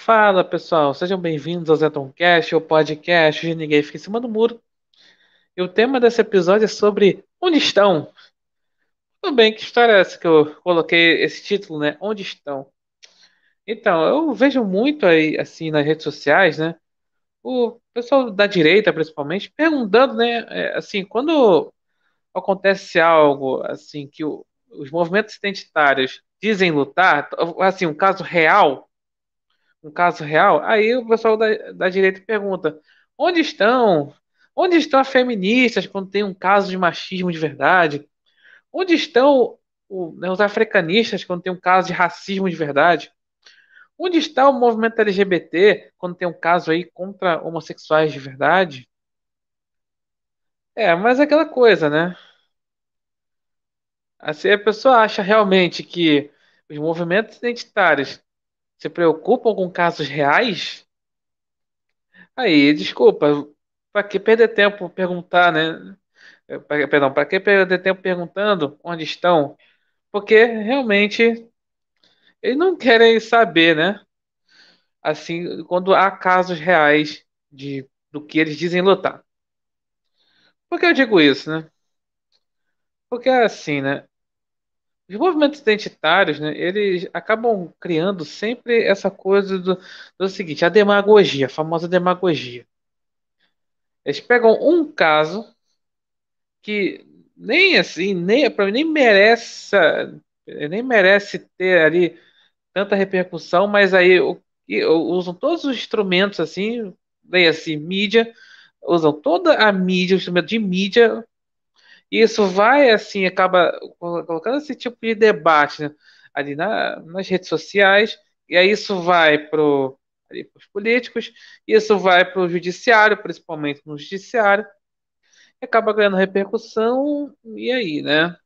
Fala pessoal, sejam bem-vindos ao Zetoncast, o podcast de Ninguém Fica em Cima do Muro. E o tema desse episódio é sobre onde estão. Tudo bem, que história é essa que eu coloquei esse título, né? Onde estão? Então, eu vejo muito aí, assim, nas redes sociais, né? O pessoal da direita, principalmente, perguntando, né? é, Assim, quando acontece algo, assim, que o- os movimentos identitários dizem lutar, assim, um caso real um caso real, aí o pessoal da, da direita pergunta: onde estão? Onde estão as feministas quando tem um caso de machismo de verdade? Onde estão o- né, os africanistas quando tem um caso de racismo de verdade? Onde está o movimento LGBT quando tem um caso aí contra homossexuais de verdade? É, mas é aquela coisa, né? Assim, a pessoa acha realmente que os movimentos identitários se preocupam com casos reais? Aí, desculpa, para que perder tempo perguntar, né? Eh, Perdão, para que perder tempo perguntando onde estão? Porque realmente eles não querem saber, né? Assim, quando há casos reais de do que eles dizem lutar. Por que eu digo isso, né? Porque é assim, né? Os movimentos identitários, né? Eles acabam criando sempre essa coisa do, do seguinte, a demagogia, a famosa demagogia. Eles pegam um caso que nem assim, nem para mim nem merece, nem merece ter ali tanta repercussão, mas aí o, usam todos os instrumentos assim, bem assim, mídia, usam toda a mídia, o instrumento de mídia, isso vai assim, acaba colocando esse tipo de debate, né, ali na, nas redes sociais, e aí isso vai para os políticos, isso vai para o judiciário, principalmente no judiciário, e acaba ganhando repercussão, e aí, né?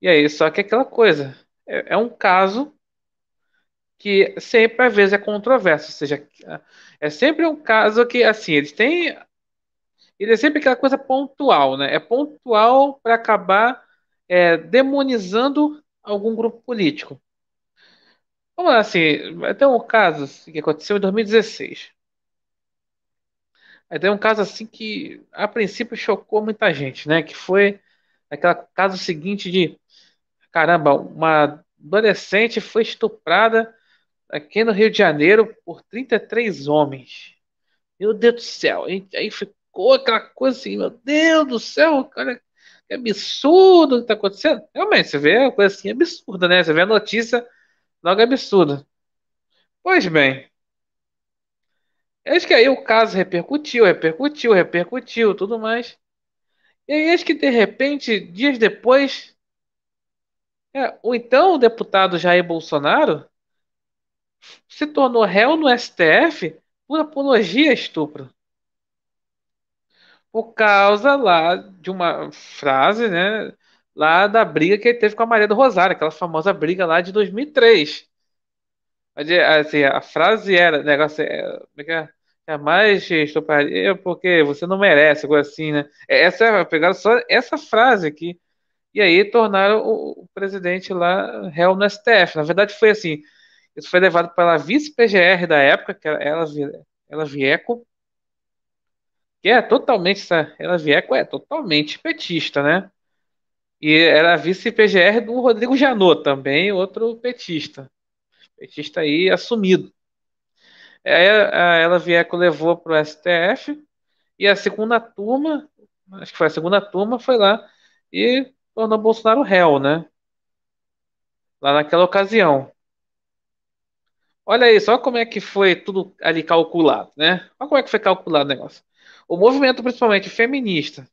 E aí, só que é aquela coisa, é, é um caso que sempre às vezes é controverso, ou seja, é sempre um caso que assim, eles têm, ele é sempre aquela coisa pontual, né? É pontual para acabar é, demonizando algum grupo político. Vamos lá, assim, ter um caso assim, que aconteceu em 2016. Aí tem um caso assim que a princípio chocou muita gente, né? Que foi aquele caso seguinte de, caramba, uma adolescente foi estuprada aqui no Rio de Janeiro por 33 homens. Meu Deus do céu. Aí, aí ficou aquela coisa assim, meu Deus do céu, cara, que absurdo que tá acontecendo. Realmente, você vê uma coisa assim absurda, né? Você vê a notícia, logo é absurda. Pois bem, acho que aí o caso repercutiu, repercutiu, repercutiu, tudo mais. E aí acho que de repente, dias depois, é, o então deputado Jair Bolsonaro se tornou réu no STF por apologia a estupro. Por causa lá de uma frase, né? Lá da briga que ele teve com a Maria do Rosário, aquela famosa briga lá de 2003. Onde, Assim, a frase era, negócio é, é que é? jamais estupraria porque você não merece, algo assim, né? É, Essa é, pegaram só essa frase aqui e aí tornaram o, o presidente lá réu no STF. Na verdade foi assim, isso foi levado pela vice-PGR da época, que era ela, ela Vieco, que é totalmente, essa- ela Vieco é totalmente petista, né? E era vice-PGR do Rodrigo Janot, também outro petista. Petista aí assumido. Aí a Ela Vieco levou para o STF e a segunda turma, acho que foi a segunda turma, foi lá e tornou Bolsonaro réu, né? Lá naquela ocasião. Olha aí, só como é que foi tudo ali calculado, né? Olha como é que foi calculado o negócio. O movimento, principalmente feminista,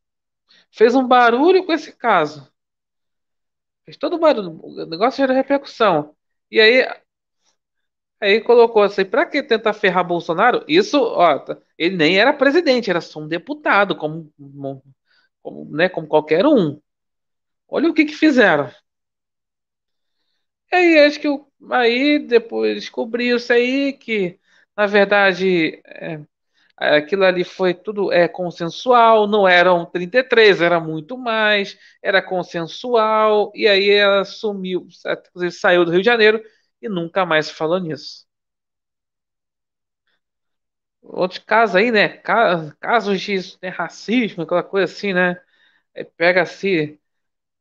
fez um barulho com esse caso. Fez todo o barulho, o negócio gerou repercussão. E aí Aí colocou assim, pra que tentar ferrar Bolsonaro? Isso, ó, tá- ele nem era presidente, era só um deputado, como, como, né, como qualquer um. Olha o que que fizeram. E aí, acho que aí depois descobriu-se aí que, na verdade, é, aquilo ali foi tudo é consensual, não eram 33, era muito mais, era consensual, e aí ela sumiu, inclusive saiu do Rio de Janeiro e nunca mais falou nisso. Outros casos aí, né? Casos de né, racismo, aquela coisa assim, né? Pega assim.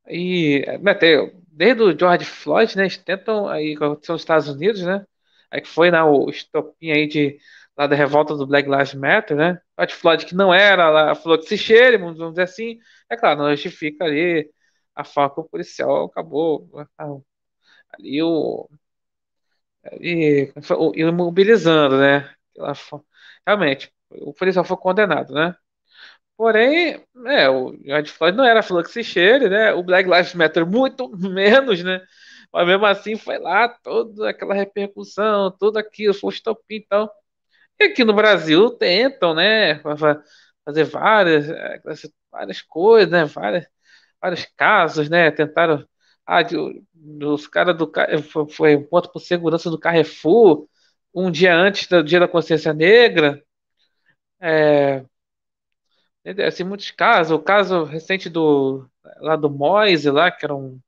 E até, desde o George Floyd, né? Eles tentam aí aconteceu nos Estados Unidos, né? Aí que foi né, o estopim aí de lá da revolta do Black Lives Matter, né? George Floyd que não era lá, falou que se cheire, vamos dizer assim. É claro, não justifica ali a que o policial acabou ali o ali, imobilizando, né? Realmente, o policial foi condenado, né? Porém, é, o George Floyd não era falou que se cheire, né? O Black Lives Matter muito menos, né? Mas mesmo assim foi lá toda aquela repercussão, tudo aquilo, foi estopim, então. Aqui no Brasil tentam, né? Fazer várias, é, várias coisas, né? Várias, vários casos, né? Tentaram. Ah, dos caras do. Foi, foi um ponto por segurança do Carrefour, um dia antes do Dia da Consciência Negra. É, assim, muitos casos. O caso recente do lá do Moise, lá, que era um.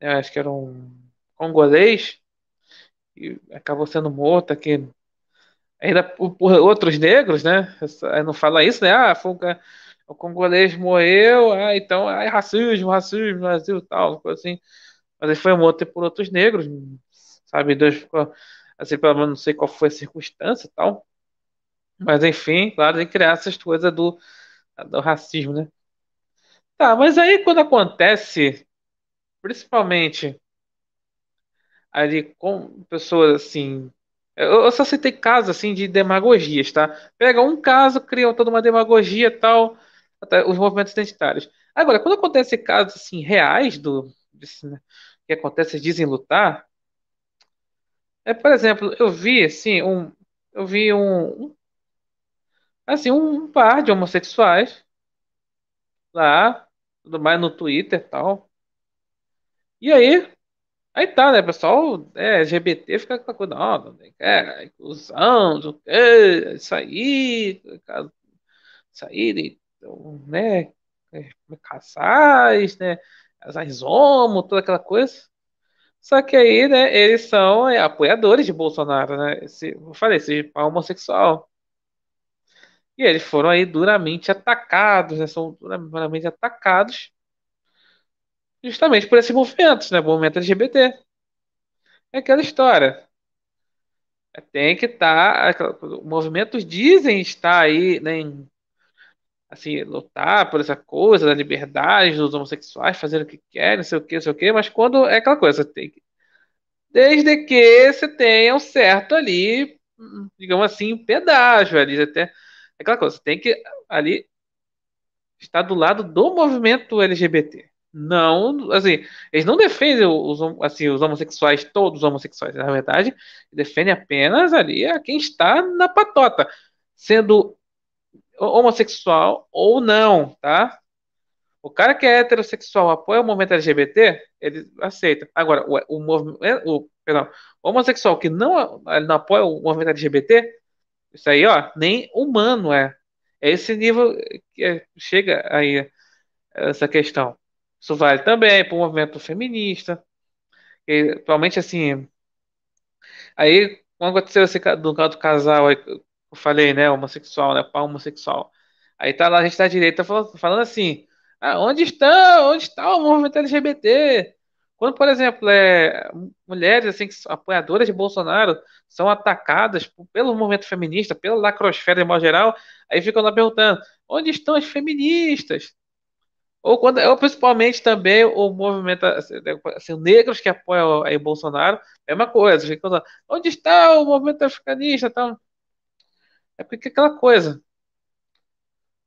É, acho que era um congolês, e acabou sendo morto aqui. Ainda por, outros negros, né? Não fala isso, né? Ah, foi um, o congolês morreu, ah, então, ah, racismo, racismo, Brasil tal, coisa assim. Mas ele foi morto por outros negros, sabe? Deus ficou, assim, pelo menos não sei qual foi a circunstância tal. Mas enfim, claro, de criar essas coisas do, do racismo, né? Tá, mas aí quando acontece, principalmente ali com pessoas assim. Eu, só citei casos assim de demagogias, tá? Pega um caso, cria toda uma demagogia tal, os movimentos identitários. Agora, quando acontece casos assim reais do desse, né, que acontece dizem lutar, é por exemplo, eu vi assim um, eu vi um, assim um par de homossexuais lá, tudo mais no Twitter tal. E aí Aí tá, né, pessoal, é, LGBT fica com a coisa, não, é, inclusão, é, isso aí, isso aí, então, né, é, casais, né, casais homo, toda aquela coisa. Só que aí, né, eles são é, apoiadores de Bolsonaro, né, esse, eu falei, esse homossexual. E eles foram aí duramente atacados, né, são duramente atacados justamente por esses movimentos, né? Movimento LGBT. É aquela história. Tem que estar. Tá, movimentos dizem estar aí, né? Em, assim, lutar por essa coisa da liberdade dos homossexuais, fazer o que querem, não sei o que, não sei o que, mas quando é aquela coisa, tem que, desde que você tenha um certo ali, digamos assim, pedágio ali, até é aquela coisa, tem que ali estar do lado do movimento LGBT. Não, assim, eles não defendem os, assim, os homossexuais, todos os homossexuais, na verdade, defendem apenas ali a quem está na patota, sendo homossexual ou não, tá? O cara que é heterossexual apoia o movimento LGBT, ele aceita. Agora, o, movimento, o, perdão, o homossexual que não, não apoia o movimento LGBT, isso aí, ó, nem humano é. É esse nível que é, chega aí essa questão. Isso vale também para o movimento feminista. E, provavelmente assim. Aí, quando aconteceu esse do do casal, eu falei, né, homossexual, né, pau homossexual. Aí tá lá a gente da direita falando, falando assim: ah, onde estão? Onde está o movimento LGBT? Quando, por exemplo, é, mulheres assim, apoiadoras de Bolsonaro são atacadas pelo movimento feminista, pela lacrosfera de modo geral, aí ficam lá perguntando: onde estão as feministas? Ou, quando, ou principalmente também o movimento, assim, né, assim negros que apoiam aí Bolsonaro, é uma coisa. Onde está o movimento africanista? Então, é porque aquela coisa.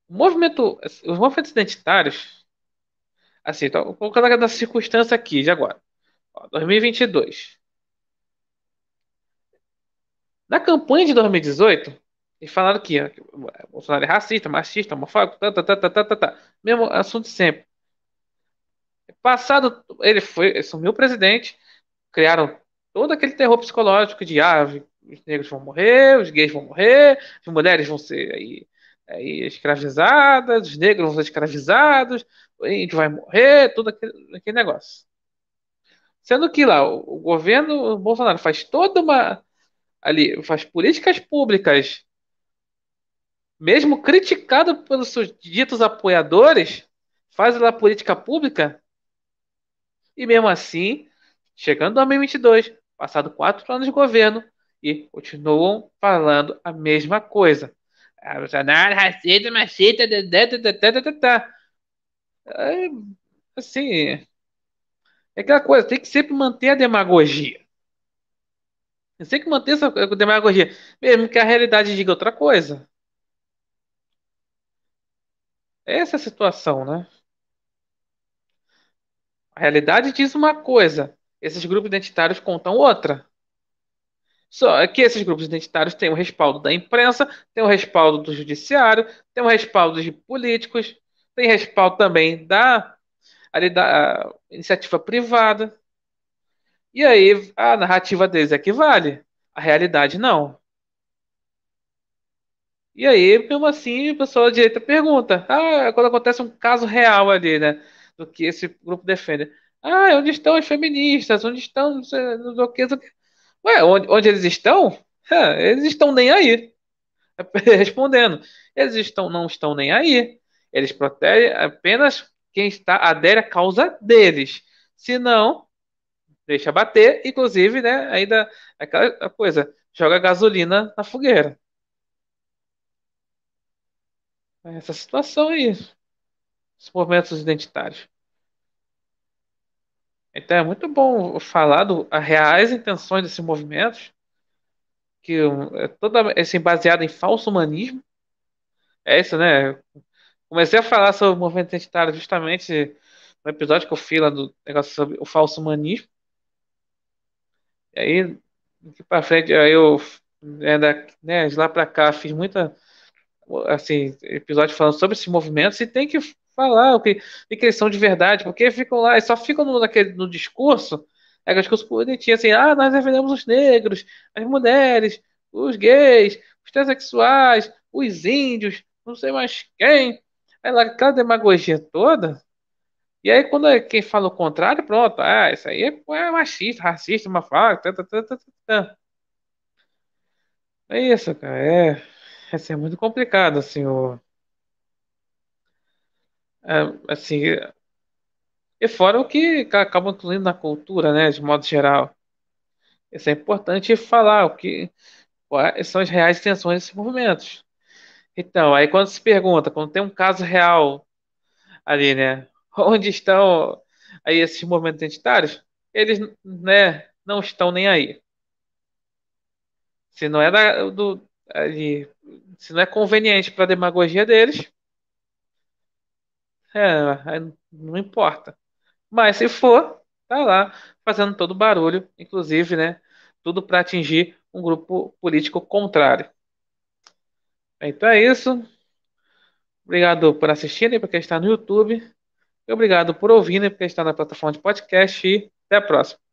O movimento, os movimentos identitários, assim, então, vou colocar na circunstância aqui, de agora. Ó, 2022. Na campanha de 2018, eles falaram que, que Bolsonaro é racista, machista, homofóbico, tá, tá, tá, tá, tá, tá, tá. Mesmo assunto sempre. Passado, ele foi, assumiu o presidente, criaram todo aquele terror psicológico de ah, os negros vão morrer, os gays vão morrer, as mulheres vão ser aí, aí escravizadas, os negros vão ser escravizados, o índio vai morrer, todo aquele, aquele negócio. Sendo que lá o, o governo Bolsonaro faz toda uma ali, faz políticas públicas, mesmo criticado pelos seus ditos apoiadores, faz lá política pública e mesmo assim, chegando em 2022, passado quatro anos de governo, e continuam falando a mesma coisa. Ah, Bolsonaro, racista, machista, assim, é aquela coisa, tem que sempre manter a demagogia. Tem que manter essa demagogia, mesmo que a realidade diga outra coisa. Essa é a situação, né? A realidade diz uma coisa, esses grupos identitários contam outra. Só que esses grupos identitários têm o respaldo da imprensa, têm o respaldo do judiciário, têm o respaldo de políticos, têm respaldo também da, ali, da iniciativa privada. E aí a narrativa deles é que vale, a realidade não. E aí, mesmo assim, o pessoal da direita pergunta: ah, quando acontece um caso real ali, né? Do que esse grupo defende. Ah, onde estão as feministas? Onde estão não sei, não sei o que. Ué, onde, onde eles estão? É, eles estão nem aí. Respondendo, eles estão, não estão nem aí. Eles protegem apenas quem está adere à causa deles. Se não, deixa bater, inclusive, né? Ainda aquela coisa, joga gasolina na fogueira. Essa situação aí, os movimentos identitários. Então é muito bom falar do, as reais intenções desses movimentos, que é toda assim, baseado em falso humanismo. É isso, né? Comecei a falar sobre o movimento identitário justamente no episódio que eu fiz lá do negócio sobre o falso humanismo. E aí, daqui pra frente, aí eu, né, de lá pra cá, fiz muita, assim, episódio falando sobre esses movimentos e tem que falar o que, o que eles são de verdade, porque ficam lá, e só ficam no, naquele, no discurso, é o discurso bonitinho, assim, ah, nós defendemos os negros, as mulheres, os gays, os transexuais, os índios, não sei mais quem. Aí lá, aquela demagogia toda. E aí, quando é quem fala o contrário, pronto, ah, isso aí é, é machista, racista, uma fala. É isso, cara, é, é, é muito complicado, assim, o, é, assim, e fora o que acaba incluindo na cultura, né, de modo geral. Isso é importante falar o que quais são as reais intenções desses movimentos. Então, aí quando se pergunta, quando tem um caso real ali, né, onde estão aí esses movimentos identitários, eles, né, não estão nem aí. Se não é da, do, ali, se não é conveniente para a demagogia deles, é, não importa. Mas se for, tá lá fazendo todo barulho, inclusive, né? Tudo para atingir um grupo político contrário. Então é isso. Obrigado por assistirem, porque está no YouTube. E obrigado por ouvirem, porque está na plataforma de podcast. E até a próxima.